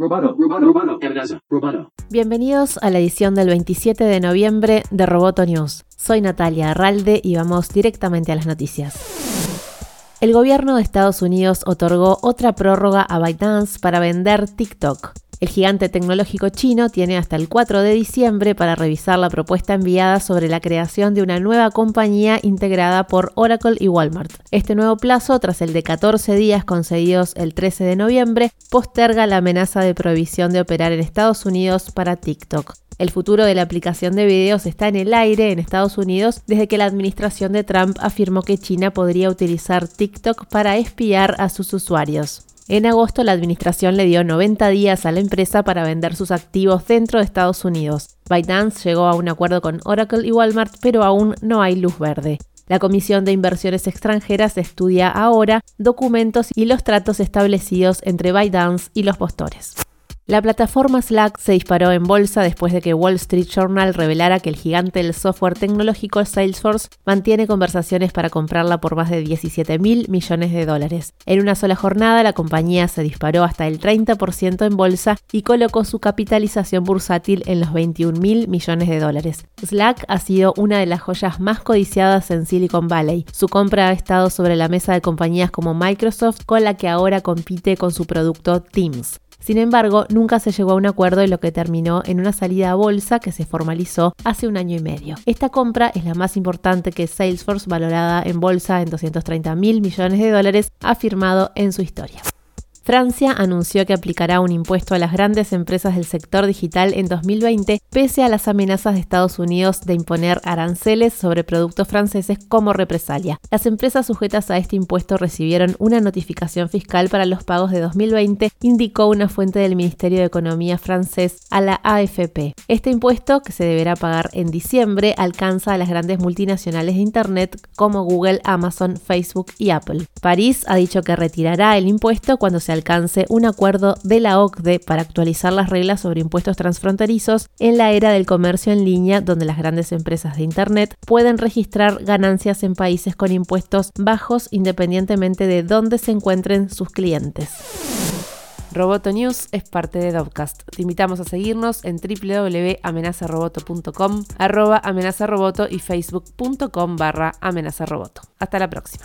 Roboto, amenaza, roboto. Bienvenidos a la edición del 27 de noviembre de Roboto News. Soy Natalia Arralde y vamos directamente a las noticias. El gobierno de Estados Unidos otorgó otra prórroga a ByteDance para vender TikTok. El gigante tecnológico chino tiene hasta el 4 de diciembre para revisar la propuesta enviada sobre la creación de una nueva compañía integrada por Oracle y Walmart. Este nuevo plazo, tras el de 14 días concedidos el 13 de noviembre, posterga la amenaza de prohibición de operar en Estados Unidos para TikTok. El futuro de la aplicación de videos está en el aire en Estados Unidos desde que la administración de Trump afirmó que China podría utilizar TikTok para espiar a sus usuarios. En agosto, la administración le dio 90 días a la empresa para vender sus activos dentro de Estados Unidos. ByteDance llegó a un acuerdo con Oracle y Walmart, pero aún no hay luz verde. La Comisión de Inversiones Extranjeras estudia ahora documentos y los tratos establecidos entre ByteDance y los postores. La plataforma Slack se disparó en bolsa después de que Wall Street Journal revelara que el gigante del software tecnológico Salesforce mantiene conversaciones para comprarla por más de 17 mil millones de dólares. En una sola jornada, la compañía se disparó hasta el 30% en bolsa y colocó su capitalización bursátil en los 21 mil millones de dólares. Slack ha sido una de las joyas más codiciadas en Silicon Valley. Su compra ha estado sobre la mesa de compañías como Microsoft, con la que ahora compite con su producto Teams. Sin embargo, nunca se llegó a un acuerdo en lo que terminó en una salida a bolsa que se formalizó hace un año y medio. Esta compra es la más importante que Salesforce, valorada en bolsa en 230 mil millones de dólares, ha firmado en su historia. Francia anunció que aplicará un impuesto a las grandes empresas del sector digital en 2020, pese a las amenazas de Estados Unidos de imponer aranceles sobre productos franceses como represalia. Las empresas sujetas a este impuesto recibieron una notificación fiscal para los pagos de 2020, indicó una fuente del Ministerio de Economía francés a la AFP. Este impuesto, que se deberá pagar en diciembre, alcanza a las grandes multinacionales de Internet como Google, Amazon, Facebook y Apple. París ha dicho que retirará el impuesto cuando se alcance un acuerdo de la OCDE para actualizar las reglas sobre impuestos transfronterizos en la era del comercio en línea donde las grandes empresas de Internet pueden registrar ganancias en países con impuestos bajos independientemente de dónde se encuentren sus clientes. Roboto News es parte de Dovcast. Te invitamos a seguirnos en www.amenazaroboto.com, arroba amenazaroboto y facebook.com barra amenazaroboto. Hasta la próxima.